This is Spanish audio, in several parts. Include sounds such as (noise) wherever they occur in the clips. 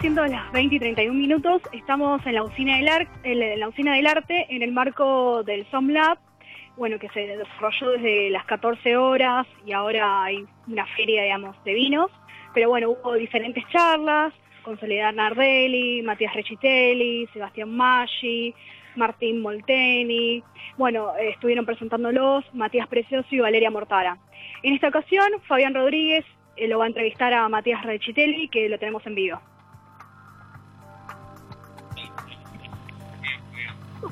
siendo las 20 y 31 minutos, estamos en la usina del, arte en el marco del SOM Lab, bueno, que se desarrolló desde las 14 horas y ahora hay una feria, digamos, de vinos. Pero bueno, hubo diferentes charlas con Soledad Nardelli, Matías Rechitelli, Sebastián Maggi, Martín Molteni. Bueno, estuvieron presentándolos Matías Precioso y Valeria Mortara. En esta ocasión, Fabián Rodríguez eh, lo va a entrevistar a Matías Rechitelli, que lo tenemos en vivo.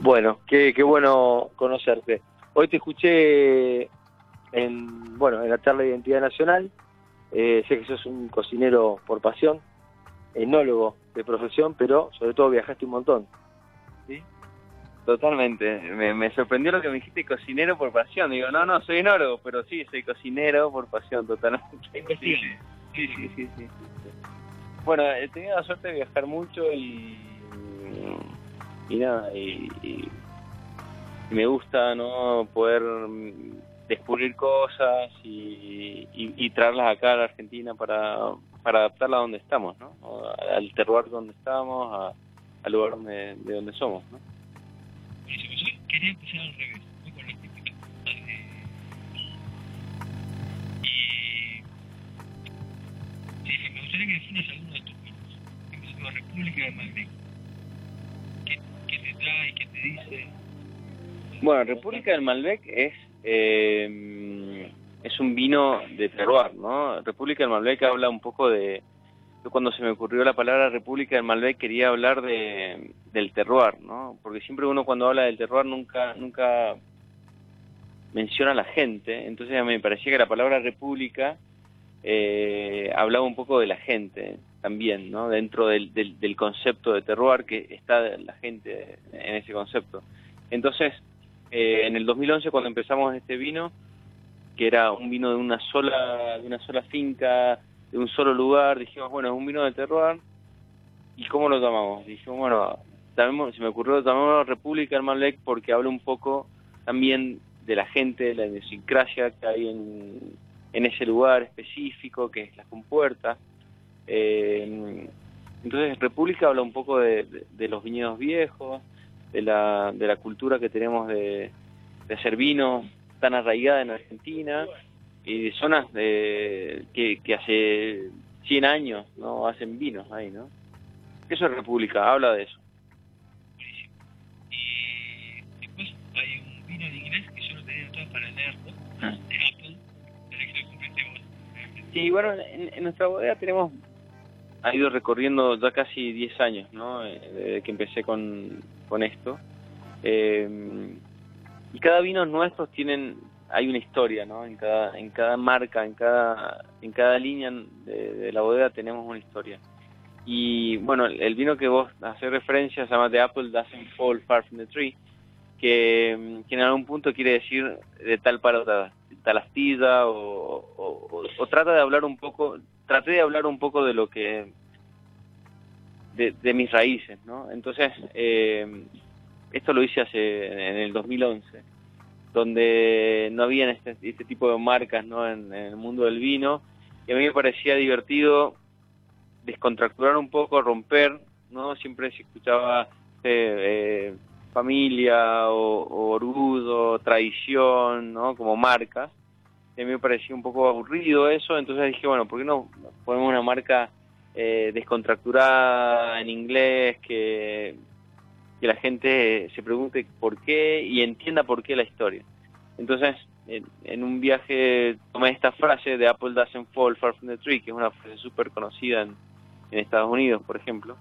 Bueno, qué, qué bueno conocerte. Hoy te escuché en, bueno, en la charla de Identidad Nacional. Eh, sé que sos un cocinero por pasión, enólogo de profesión, pero sobre todo viajaste un montón. ¿Sí? Totalmente. Me, sorprendió lo que me dijiste, cocinero por pasión. Digo, no, no, soy enólogo, pero sí, soy cocinero por pasión, totalmente. Sí, sí, sí, sí, sí, Bueno, he tenido la suerte de viajar mucho y, y nada, y, me gusta no poder descubrir cosas y, y, traerlas acá a la Argentina para, para adaptarla a donde estamos, ¿no? al terroir donde estamos, al lugar donde, de donde somos, ¿no? quería empezar al revés, con la típica. y sí, me gustaría que definas alguno de tus vinos. Empezando la República de Malbec. ¿Qué, ¿Qué te trae? ¿Qué te dice? Bueno, República del Malbec es eh, es un vino de terroir, ¿no? República del Malbec habla un poco de yo cuando se me ocurrió la palabra República del Malbec quería hablar de, del terroir, ¿no? Porque siempre uno cuando habla del terroir nunca nunca menciona a la gente, entonces a mí me parecía que la palabra República eh, hablaba un poco de la gente también, ¿no? Dentro del, del, del, concepto de terroir que está la gente en ese concepto. Entonces, eh, en el 2011 cuando empezamos este vino, que era un vino de una sola de una sola finca de un solo lugar, dijimos, bueno, es un vino de terroir, ¿y cómo lo tomamos? Dijimos, bueno, se me ocurrió tomarlo República del Malbec porque habla un poco también de la gente, de la idiosincrasia que hay en, en ese lugar específico, que es la compuerta. Eh, entonces, República habla un poco de, los viñedos viejos, de la, de la cultura que tenemos de, de hacer vino tan arraigada en Argentina y de zonas de, que, que hace 100 años no hacen vinos ahí, ¿no? Eso es República, habla de eso. Buenísimo. Y después hay un vino en inglés que yo lo tenía para leerlo, ah. de Apple, pero que lo compraste vos. Sí, bueno, en, en, nuestra bodega tenemos, ha ido recorriendo ya casi 10 años, ¿no? Eh, desde que empecé con, con esto. Eh, y cada vino nuestros tienen hay una historia, ¿no? En cada, en cada marca, en cada, en cada línea de, la bodega tenemos una historia. Y bueno, el vino que vos haces referencia se llama The Apple Doesn't Fall Far from the Tree, que, en algún punto quiere decir de tal palo tal astilla o, o, trata de hablar un poco, traté de hablar un poco de lo que, de, mis raíces, ¿no? Entonces, eh, esto lo hice hace, en el 2011 donde no habían este, este tipo de marcas ¿no? En, el mundo del vino y a mí me parecía divertido descontracturar un poco, romper, ¿no? Siempre se escuchaba eh, familia o, orgullo, tradición, ¿no? Como marcas. A mí me parecía un poco aburrido eso, entonces dije, bueno, ¿por qué no ponemos una marca eh, descontracturada en inglés que que la gente se pregunte por qué y entienda por qué la historia. Entonces, en, un viaje tomé esta frase de Apple doesn't fall far from the tree, que es una frase súper conocida en, Estados Unidos, por ejemplo,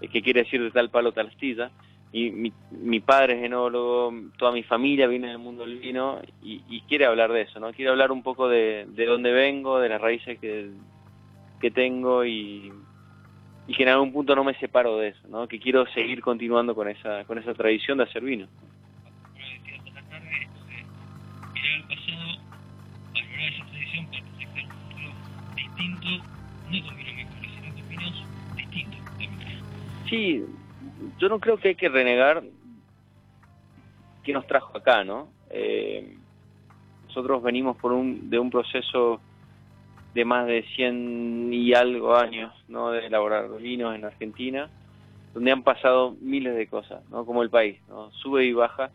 eh, que quiere decir de tal palo tal astilla. Y mi, mi padre es enólogo, toda mi familia viene del mundo del vino y, quiere hablar de eso, ¿no? Quiere hablar un poco de, de dónde vengo, de las raíces que, que tengo y, y que en algún punto no me separo de eso, ¿no? que quiero seguir continuando con esa con esa tradición de hacer vino. Sí, yo no creo que hay que renegar qué nos trajo acá, ¿no? Eh, nosotros venimos por un, de un proceso de más de 100 y algo años ¿no? de elaborar vinos en Argentina, donde han pasado miles de cosas, ¿no? como el país, ¿no? sube y baja,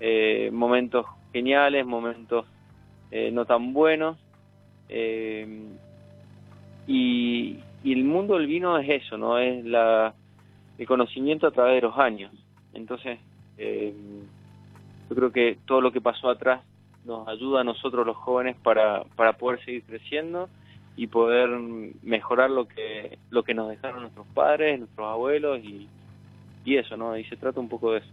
eh, momentos geniales, momentos eh, no tan buenos, eh, y, y, el mundo del vino es eso, no es la, el conocimiento a través de los años. Entonces, yo creo que todo lo que pasó atrás nos ayuda a nosotros los jóvenes para, para poder seguir creciendo y poder mejorar lo que lo que nos dejaron nuestros padres, nuestros abuelos y, y eso, ¿no? Y se trata un poco de eso.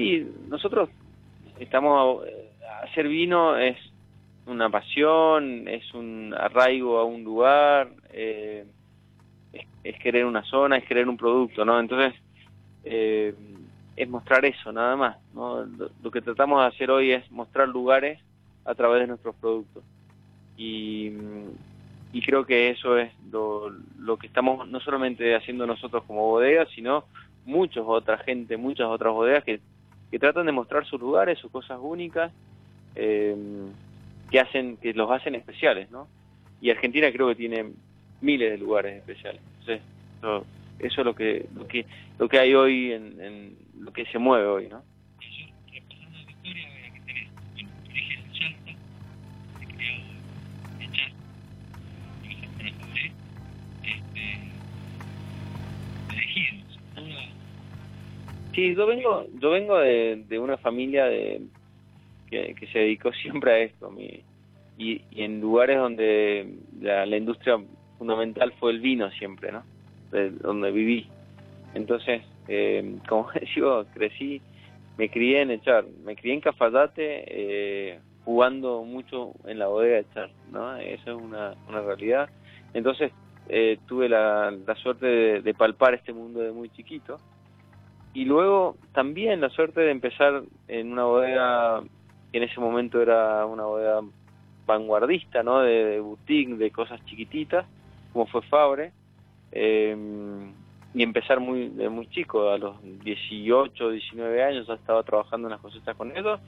Sí, nosotros estamos hacer vino es una pasión, es un arraigo a un lugar, eh, es, querer una zona, es querer un producto, ¿no? Entonces, eh, es mostrar eso, nada más, ¿no? Lo, que tratamos de hacer hoy es mostrar lugares a través de nuestros productos. Y, y creo que eso es lo, que estamos no solamente haciendo nosotros como bodega, sino muchos otra gente, muchas otras bodegas que, que tratan de mostrar sus lugares, sus cosas únicas, eh, que hacen que los hacen especiales, ¿no? Y Argentina creo que tiene miles de lugares especiales. Entonces, eso, es lo que lo que lo que hay hoy en, en lo que se mueve hoy, ¿no? Sí, yo vengo yo vengo de, una familia de que, se dedicó (laughs) siempre a esto mi, y, en lugares donde la, la, industria fundamental fue el vino siempre, ¿no? De, donde viví. Entonces, eh, (laughs) como digo, crecí, me crié en Echar, me crié en Cafayate, eh, jugando mucho en la bodega de Echar, ¿no? Eso es una, una realidad. Entonces, eh, tuve la, la suerte de, de palpar este mundo de muy chiquito. Y luego también la suerte de empezar en una bodega que en ese momento era una bodega vanguardista, ¿no? De, de boutique, de cosas chiquititas, como fue Fabre, eh, y empezar muy de muy chico, a los 18, 19 años ya estaba trabajando en las cosechas con ellos,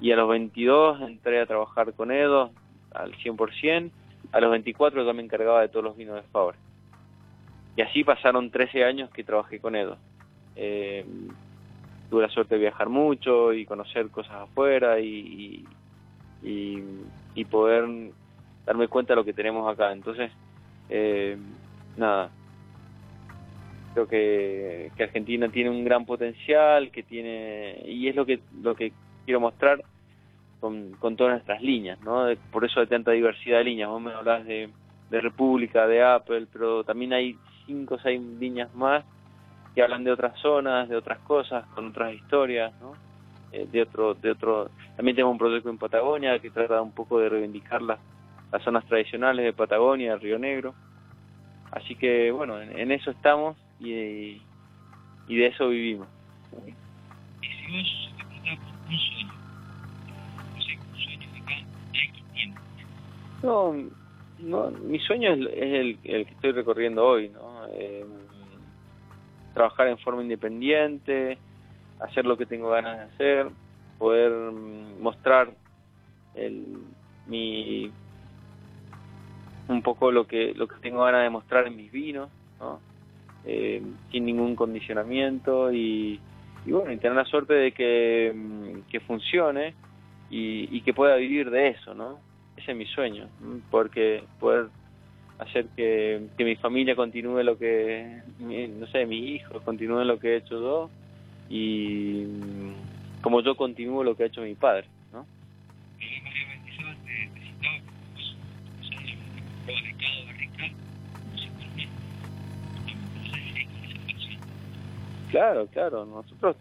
y a los 22 entré a trabajar con ellos al 100%, a los 24 ya me encargaba de todos los vinos de Fabre. Y así pasaron 13 años que trabajé con ellos. Eh, tuve la suerte de viajar mucho y conocer cosas afuera y, y, poder darme cuenta de lo que tenemos acá. Entonces, eh, nada, creo que, que Argentina tiene un gran potencial, que tiene y es lo que lo que quiero mostrar con, con todas nuestras líneas, ¿no? De, por eso hay tanta diversidad de líneas. Vos me hablas de, de República, de Apple, pero también hay cinco o seis líneas más que hablan de otras zonas, de otras cosas, con otras historias, ¿no? Eh, de otro, de otro, también tenemos un proyecto en Patagonia que trata un poco de reivindicar las, las zonas tradicionales de Patagonia, Río Negro. Así que bueno, en, en eso estamos y, y, de eso vivimos. Y si vos no. No, no, mi sueño es, es el, el, que estoy recorriendo hoy, ¿no? Eh, trabajar en forma independiente, hacer lo que tengo ganas de hacer, poder mostrar el, mi un poco lo que lo que tengo ganas de mostrar en mis vinos, ¿no? eh, sin ningún condicionamiento y, y, bueno, y tener la suerte de que, que funcione y, y, que pueda vivir de eso, ¿no? Ese es mi sueño, porque poder hacer que, que mi familia continúe lo que, no sé, mis hijos continúen lo que he hecho yo y como yo continúo lo que ha hecho mi padre, ¿no? Claro, claro, nosotros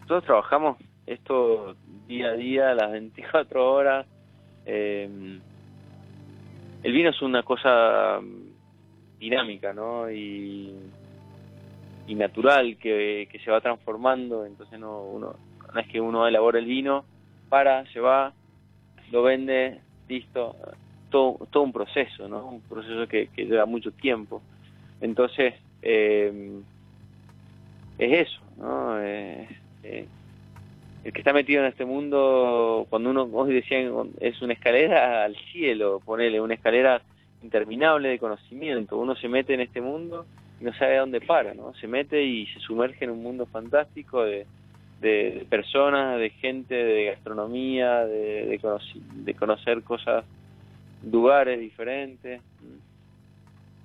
nosotros trabajamos esto día a día, las 24 horas. Eh, el vino es una cosa dinámica, ¿no? Y, natural que, que, se va transformando, entonces no, uno, no es que uno elabora el vino, para, se va, lo vende, listo. todo, todo un proceso, ¿no? Un proceso que, lleva mucho tiempo. Entonces, eh, es eso, ¿no? El que está metido en este mundo, cuando uno, vos decían, es una escalera al cielo, ponele, una escalera interminable de conocimiento. Uno se mete en este mundo y no sabe a dónde para, ¿no? Se mete y se sumerge en un mundo fantástico de, de, personas, de gente, de gastronomía, de, de, de conocer cosas, lugares diferentes.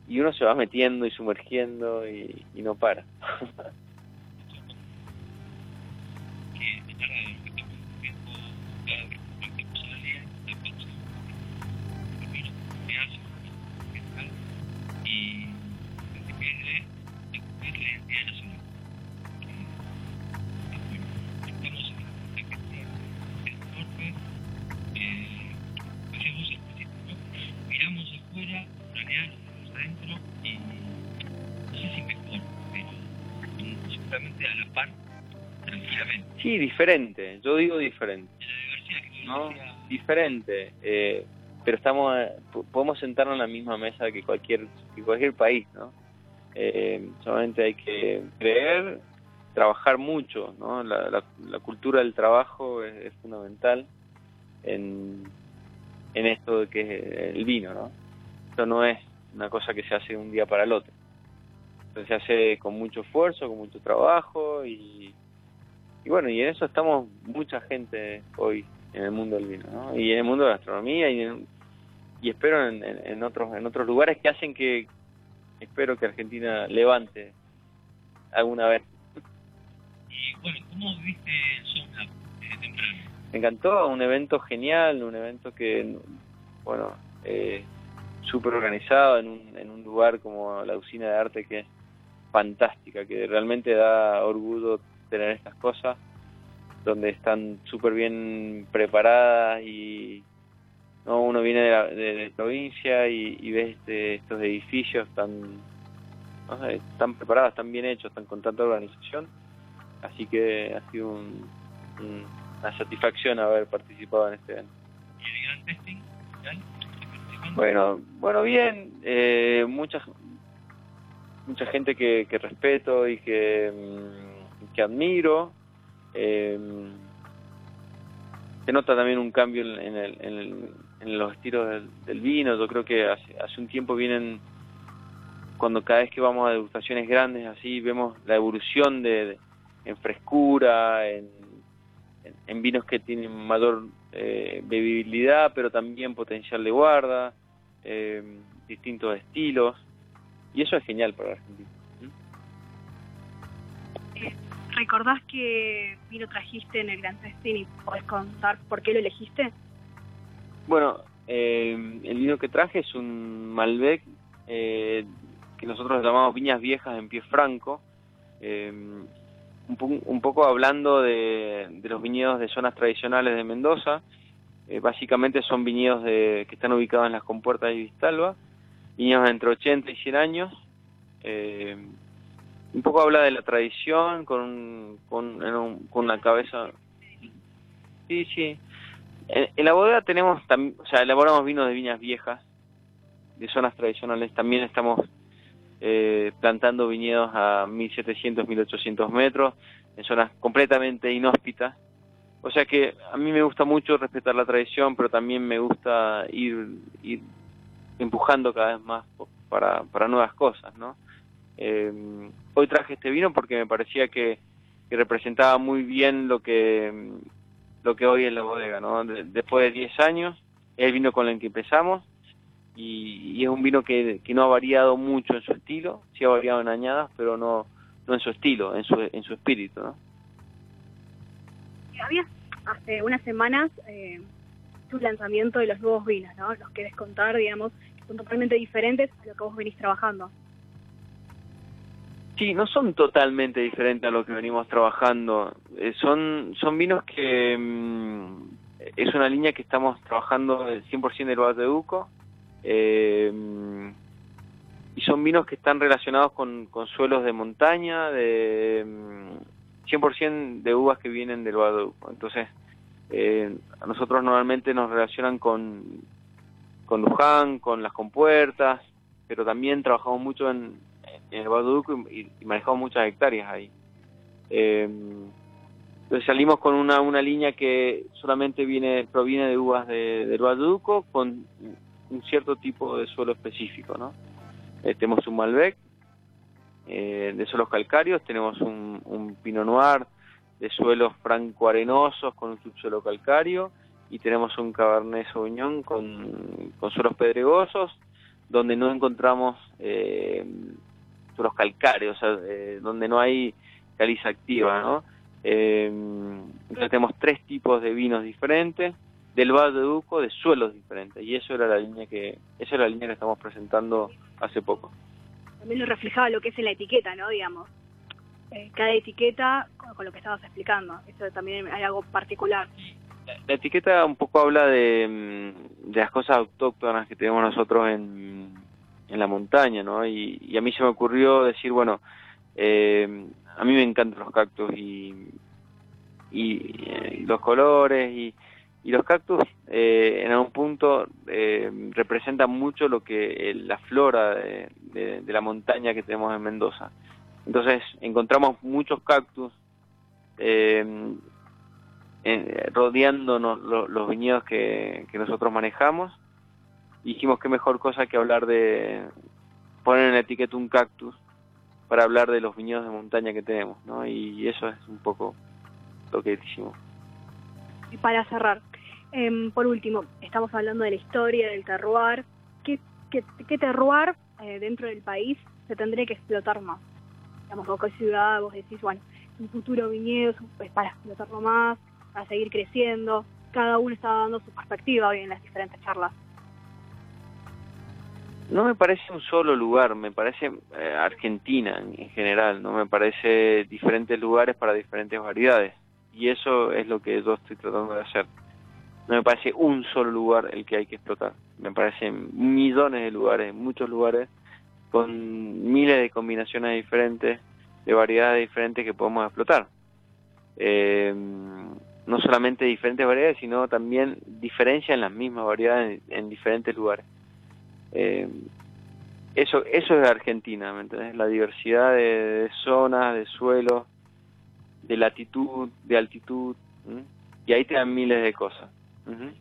Y uno se va metiendo y sumergiendo y no para. (laughs) Sí, diferente, yo digo diferente. ¿no? Diferente, eh, pero estamos eh, podemos sentarnos en la misma mesa que cualquier que cualquier país, ¿no? Eh, solamente hay que creer, trabajar mucho, ¿no? La, la, cultura del trabajo es, fundamental en, en esto de que es el vino, ¿no? Esto no es una cosa que se hace de un día para el otro. Entonces se hace con mucho esfuerzo, con mucho trabajo y y bueno, y en eso estamos mucha gente hoy en el mundo del vino, ¿no? Y en el mundo de la gastronomía y, y espero en, en, otros en otros lugares que hacen que espero que Argentina levante alguna vez. Y bueno, ¿cómo viste el temprano? Me encantó, un evento genial, un evento que, bueno, eh, súper organizado en un, en un lugar como la usina de arte que es fantástica, que realmente da orgullo tener estas cosas, donde están súper bien preparadas y no uno viene de, la, de, provincia y, y ves este, estos edificios tan, no tan preparados, tan bien hechos, tan con tanta organización. Así que ha sido un, un, una satisfacción haber participado en este evento. ¿Y el gran testing? Bueno, bueno, bien, eh, mucha, mucha gente que, que respeto y que mm, que admiro. Eh, se nota también un cambio en, el, en, el, en los estilos del, vino. Yo creo que hace, hace un tiempo vienen, cuando cada vez que vamos a degustaciones grandes así, vemos la evolución de, en frescura, en, en, vinos que tienen mayor eh, bebibilidad, pero también potencial de guarda, eh, distintos estilos. Y eso es genial para Argentina. ¿Recordás qué vino trajiste en el Gran Testing y podés contar por qué lo elegiste? Bueno, eh, el vino que traje es un Malbec eh, que nosotros llamamos Viñas Viejas en Pie Franco, eh, un, po un, poco hablando de, de, los viñedos de zonas tradicionales de Mendoza. Eh, básicamente son viñedos de, que están ubicados en las compuertas de Vistalba, viñedos entre 80 y 100 años. Eh, un poco habla de la tradición con, con, un, con una cabeza... Sí, sí. En, la bodega tenemos, o sea, elaboramos vinos de viñas viejas, de zonas tradicionales. También estamos eh, plantando viñedos a 1700, 1800 metros, en zonas completamente inhóspitas. O sea que a mí me gusta mucho respetar la tradición, pero también me gusta ir empujando cada vez más para, para nuevas cosas, ¿no? Eh, hoy traje este vino porque me parecía que, que, representaba muy bien lo que lo que hoy es la bodega, ¿no? De, después de 10 años, es el vino con el que empezamos y, es un vino que, que no ha variado mucho en su estilo, sí ha variado en añadas, pero no, no en su estilo, en su, en su espíritu, ¿no? Había hace unas semanas eh, tu lanzamiento de los nuevos vinos, ¿no? Los querés contar, digamos, que son totalmente diferentes a lo que vos venís trabajando. Sí, no son totalmente diferentes a lo que venimos trabajando. Eh, son, son vinos que mm, es una línea que estamos trabajando el 100% del Valle de Uco. Eh, y son vinos que están relacionados con, con suelos de montaña, de 100% mm, de uvas que vienen del Valle de Uco. Entonces, eh, a nosotros normalmente nos relacionan con, con Luján, con las compuertas, pero también trabajamos mucho en, en el Baduco y, y, manejamos muchas hectáreas ahí. Eh, entonces salimos con una, una línea que solamente viene proviene de uvas de, del Baduco con un cierto tipo de suelo específico, ¿no? Tenemos un Malbec eh, de suelos calcáreos, tenemos un, un Pinot Noir de suelos franco-arenosos con un subsuelo calcáreo y tenemos un Cabernet Sauvignon con, con suelos pedregosos donde no encontramos eh, suelos calcáreos, o sea, eh, donde no hay caliza activa, ¿no? Eh, entonces tenemos tres tipos de vinos diferentes, del Valle de Duco, de suelos diferentes, y eso era la línea que, esa era la línea que estamos presentando hace poco. También lo reflejaba lo que es en la etiqueta, ¿no? Digamos, eh, cada etiqueta con, lo que estabas explicando, eso también hay algo particular. La, etiqueta un poco habla de, mm, de, las cosas autóctonas que tenemos nosotros en, en la montaña, ¿no? Y, a mí se me ocurrió decir, bueno, eh, a mí me encantan los cactus y, y, y los colores y, y los cactus eh, en algún punto eh, representan mucho lo que eh, la flora de, la montaña que tenemos en Mendoza. Entonces encontramos muchos cactus eh, en, rodeándonos lo, los viñedos que, que, nosotros manejamos. Dijimos que mejor cosa que hablar de poner en la etiqueta un cactus para hablar de los viñedos de montaña que tenemos, ¿no? Y eso es un poco lo que hicimos. Y para cerrar, eh, por último, estamos hablando de la historia del terroir. ¿Qué, qué, qué terroir eh, dentro del país se tendría que explotar más? Ciudad, vos decís, bueno, un futuro viñedo es para explotarlo más, para seguir creciendo. Cada uno está dando su perspectiva hoy en las diferentes charlas. No me parece un solo lugar, me parece eh, Argentina en, en general, no me parece diferentes lugares para diferentes variedades. Y eso es lo que yo estoy tratando de hacer no me parece un solo lugar el que hay que explotar. Me parecen millones de lugares, muchos lugares, con miles de combinaciones diferentes, de variedades diferentes que podemos explotar. Eh, no solamente diferentes variedades, sino también diferencia en las mismas variedades en, en diferentes lugares. Eh, eso, eso es Argentina, ¿me entendés? La diversidad de, zonas, de suelos, de latitud, de altitud, y ahí te dan miles de cosas. Uh -huh.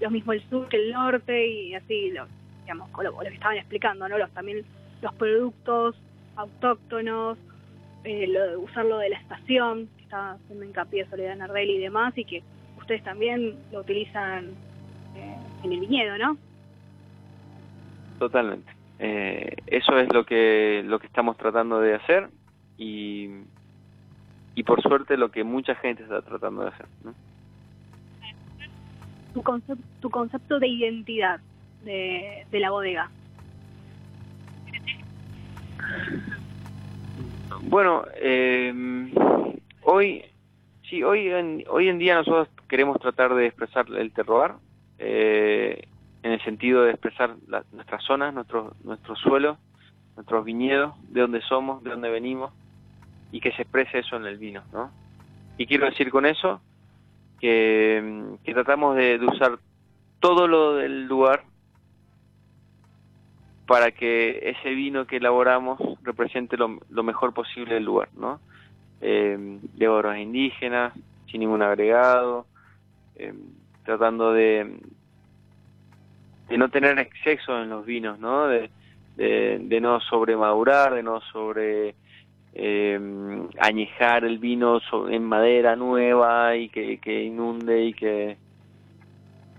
Lo mismo el sur que el norte y así, lo, digamos, lo, lo que estaban explicando, ¿no? Los, también los productos autóctonos, eh, lo, usarlo de la estación, que está haciendo hincapié Soledad Nardelli y demás, y que ustedes también lo utilizan eh, en el viñedo, ¿no? Totalmente. Eh, eso es lo que lo que estamos tratando de hacer y y por suerte lo que mucha gente está tratando de hacer, ¿no? tu, concepto, tu concepto de identidad de, de la bodega. Bueno, eh, hoy, sí, hoy en, hoy en día nosotros queremos tratar de expresar el terroir, eh, en el sentido de expresar la, nuestras zonas, nuestros nuestros suelos, nuestros viñedos, de dónde somos, de dónde venimos, y que se exprese eso en el vino, ¿no? Y quiero decir con eso que, que tratamos de, de, usar todo lo del lugar para que ese vino que elaboramos represente lo, lo mejor posible del lugar, ¿no? Eh, de oros indígenas, sin ningún agregado, eh, tratando de, no tener exceso en los vinos, ¿no? De, de, no sobremadurar, de no sobre eh, añejar el vino en madera nueva y que, que inunde y que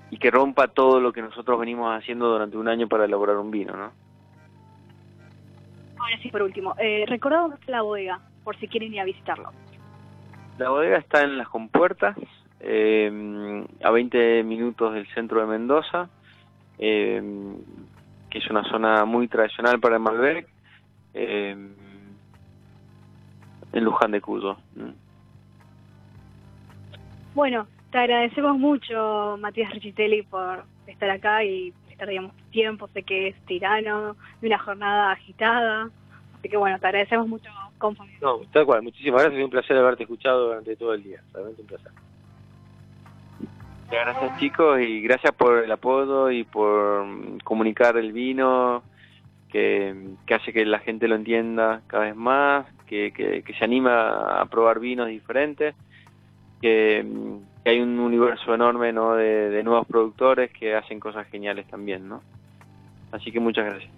y que rompa todo lo que nosotros venimos haciendo durante un año para elaborar un vino, ¿no? Ahora sí, por último, eh, recordad la bodega, por si quieren ir a visitarlo. La bodega está en las compuertas, eh, a 20 minutos del centro de Mendoza, eh, que es una zona muy tradicional para el Malbec, eh, en Luján de Cuyo. Bueno, te agradecemos mucho, Matías Richitelli, por estar acá y estar, digamos, tiempo. Sé que es tirano, de una jornada agitada. Así que, bueno, te agradecemos mucho, compañero. No, tal cual. Muchísimas gracias. Es un placer haberte escuchado durante todo el día. Realmente un placer. Gracias chicos y gracias por el apodo y por comunicar el vino, que, que hace que la gente lo entienda cada vez más, que, que, que se anima a probar vinos diferentes, que, mm, que hay un universo enorme ¿no? de, de nuevos productores que hacen cosas geniales también, ¿no? Así que muchas gracias.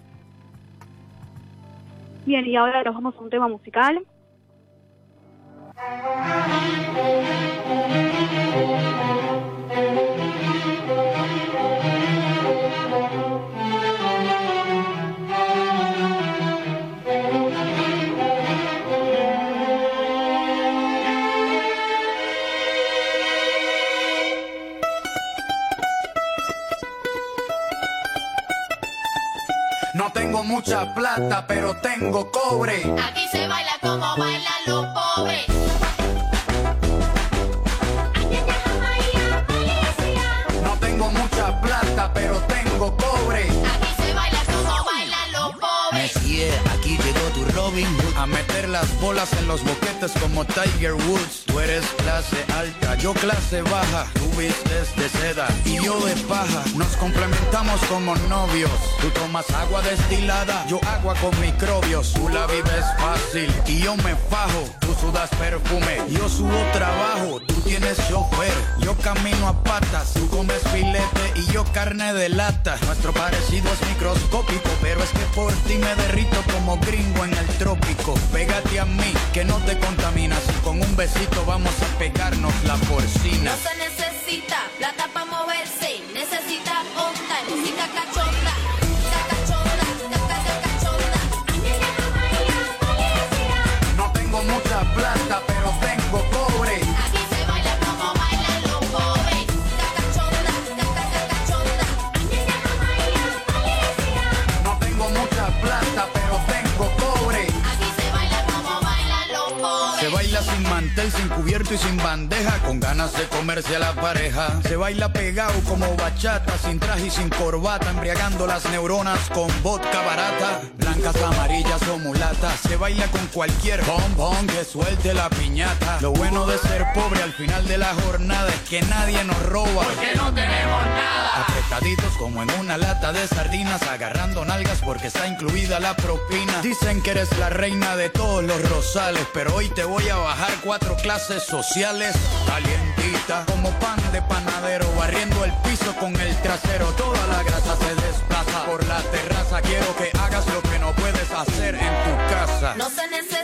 Bien, y ahora nos vamos a un tema musical. Mucha plata, pero tengo cobre. Aquí se baila como bailan los pobres. No tengo mucha plata, pero tengo cobre. A meter las bolas en los boquetes como Tiger Woods. Tú eres clase alta, yo clase baja. Tú vistes de seda y yo de paja. Nos complementamos como novios. Tú tomas agua destilada, yo agua con microbios. Tú la vives fácil y yo me fajo. Sudas perfume, yo subo trabajo. Tú tienes chofer, yo camino a patas. Tú comes filete y yo carne de lata. Nuestro parecido es microscópico, pero es que por ti me derrito como gringo en el trópico. Pégate a mí, que no te contaminas. Y con un besito vamos a pegarnos la porcina. No se necesita plata para sin cubierto y sin bandeja, con ganas de comerse a la pareja. Se baila pegado como bachata, sin traje y sin corbata, embriagando las neuronas con vodka barata. Blancas, amarillas o mulatas. Se baila con cualquier bombón que suelte la piñata. Lo bueno de ser pobre al final de la jornada es que nadie nos roba. Porque no tenemos nada. Apretaditos como en una lata de sardinas, agarrando nalgas porque está incluida la propina. Dicen que eres la reina de todos los rosales, pero hoy te voy a bajar cuatro clases sociales. Calientita, como pan de panadero, barriendo el piso con el trasero. Toda la grasa se desplaza por la terraza. Quiero que hagas lo que no puedes hacer en tu casa. No se necesita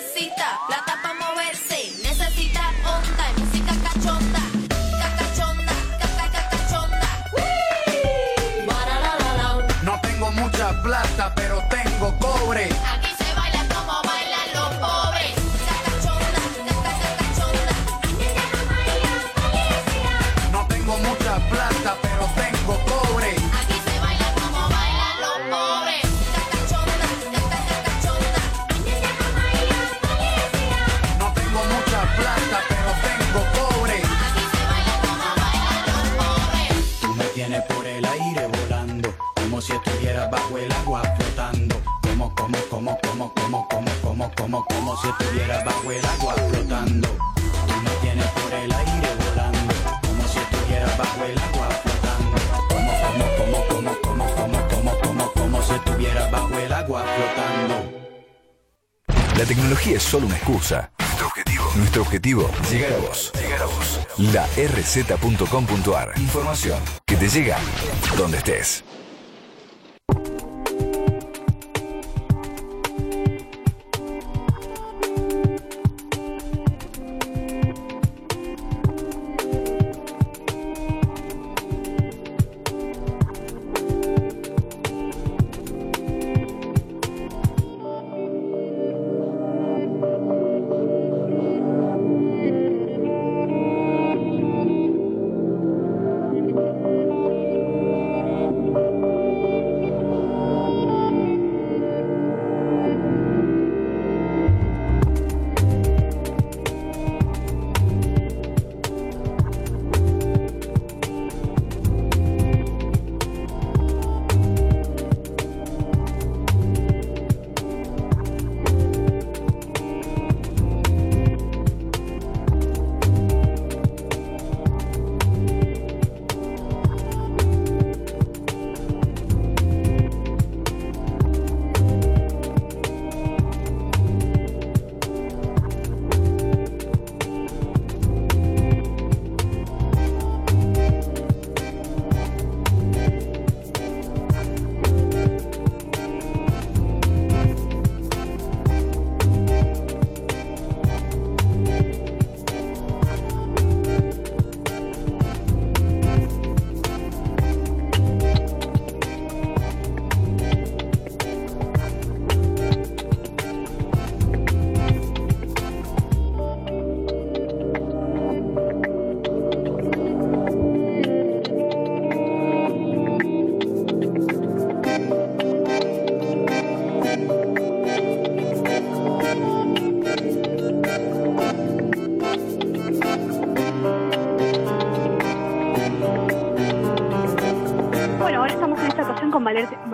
una excusa. Nuestro objetivo. Nuestro objetivo, llegar a vos. Llegar a vos. La rz.com.ar. Información que te llega donde estés.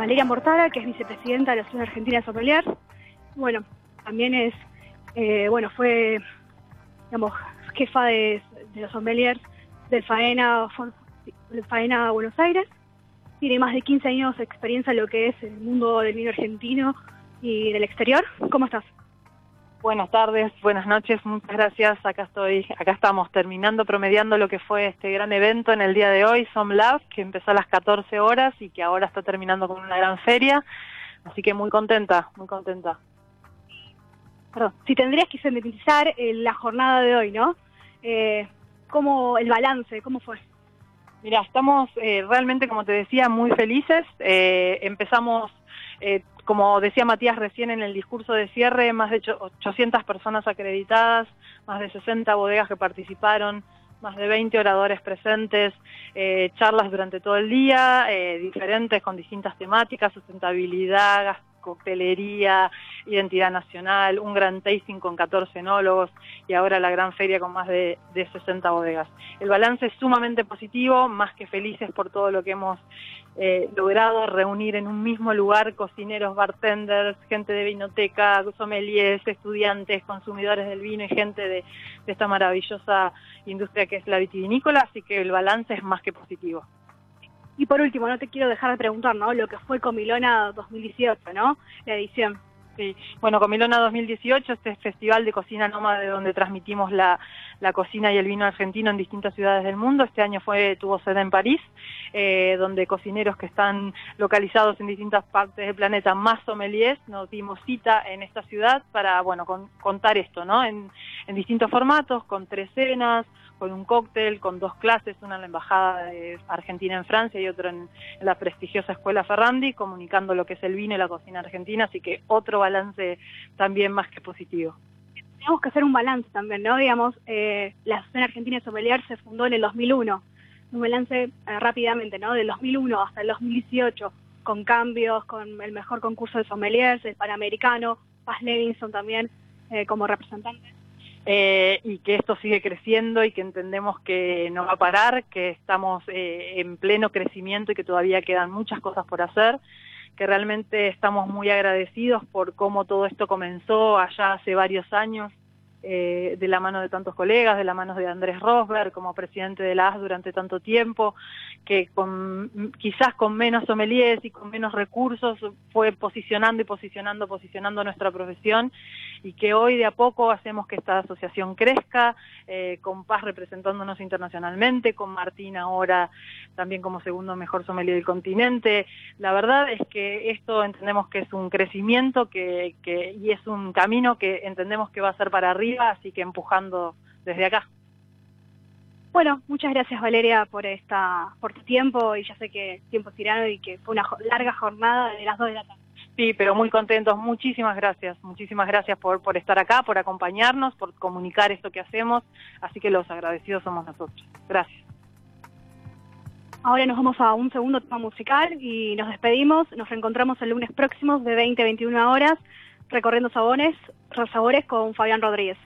Valeria Mortada, que es vicepresidenta de la Asociación Argentina de Sommeliers. Bueno, también es, eh, bueno, fue, digamos, jefa de, de los sommeliers del Faena, del Faena Buenos Aires. Tiene más de 15 años de experiencia en lo que es el mundo del vino argentino y del exterior. ¿Cómo estás? Buenas tardes, buenas noches, muchas gracias. Acá estoy, acá estamos terminando, promediando lo que fue este gran evento en el día de hoy, SomLab, que empezó a las 14 horas y que ahora está terminando con una gran feria. Así que muy contenta, muy contenta. Perdón, si tendrías que sintetizar eh, la jornada de hoy, ¿no? Eh, ¿Cómo el balance? ¿Cómo fue? Mira, estamos eh, realmente, como te decía, muy felices. Eh, empezamos, eh, como decía Matías recién en el discurso de cierre, más de ocho- 800 personas acreditadas, más de 60 bodegas que participaron, más de 20 oradores presentes, eh, charlas durante todo el día, eh, diferentes con distintas temáticas, sustentabilidad, coctelería, identidad nacional, un gran tasting con 14 enólogos y ahora la gran feria con más de, de 60 bodegas. El balance es sumamente positivo, más que felices por todo lo que hemos eh, logrado reunir en un mismo lugar cocineros, bartenders, gente de vinoteca, sommeliers, estudiantes, consumidores del vino y gente de, de esta maravillosa industria que es la vitivinícola, así que el balance es más que positivo. Y por último, no te quiero dejar de preguntar, ¿no? Lo que fue Comilona 2018, ¿no? La edición. Sí. Bueno, Comilona 2018, este festival de cocina nómade donde transmitimos la, la cocina y el vino argentino en distintas ciudades del mundo. Este año fue tuvo sede en París, eh, donde cocineros que están localizados en distintas partes del planeta, más sommeliers, nos dimos cita en esta ciudad para, bueno, con- contar esto, ¿no? En, en distintos formatos, con tres cenas, con un cóctel, con dos clases, una en la Embajada de Argentina en Francia y otra en, la prestigiosa Escuela Ferrandi, comunicando lo que es el vino y la cocina argentina, así que otro balance también más que positivo. Tenemos que hacer un balance también, ¿no? Digamos, eh, la Asociación Argentina de Sommelier se fundó en el 2001. Un balance eh, rápidamente, ¿no? Del 2001 hasta el 2018, con cambios, con el mejor concurso de sommeliers, el Panamericano, Paz Levinson también eh, como representante. Eh, y que esto sigue creciendo y que entendemos que no va a parar, que estamos eh, en pleno crecimiento y que todavía quedan muchas cosas por hacer, que realmente estamos muy agradecidos por cómo todo esto comenzó allá hace varios años, eh, de la mano de tantos colegas, de la mano de Andrés Rosberg como presidente de la AS durante tanto tiempo, que con, quizás con menos sommeliers y con menos recursos fue posicionando y posicionando, posicionando nuestra profesión y que hoy de a poco hacemos que esta asociación crezca, eh, con Paz representándonos internacionalmente, con Martín ahora también como segundo mejor sommelier del continente. La verdad es que esto entendemos que es un crecimiento que, que, y es un camino que entendemos que va a ser para arriba, así que empujando desde acá. Bueno, muchas gracias Valeria por esta, por tu tiempo y ya sé que tiempo es tirano y que fue una larga jornada de las dos de la tarde. Sí, pero muy contentos. Muchísimas gracias. Muchísimas gracias por, por estar acá, por acompañarnos, por comunicar esto que hacemos. Así que los agradecidos somos nosotros. Gracias. Ahora nos vamos a un segundo tema musical y nos despedimos. Nos reencontramos el lunes próximo de 20 a 21 horas recorriendo sabores, sabores con Fabián Rodríguez.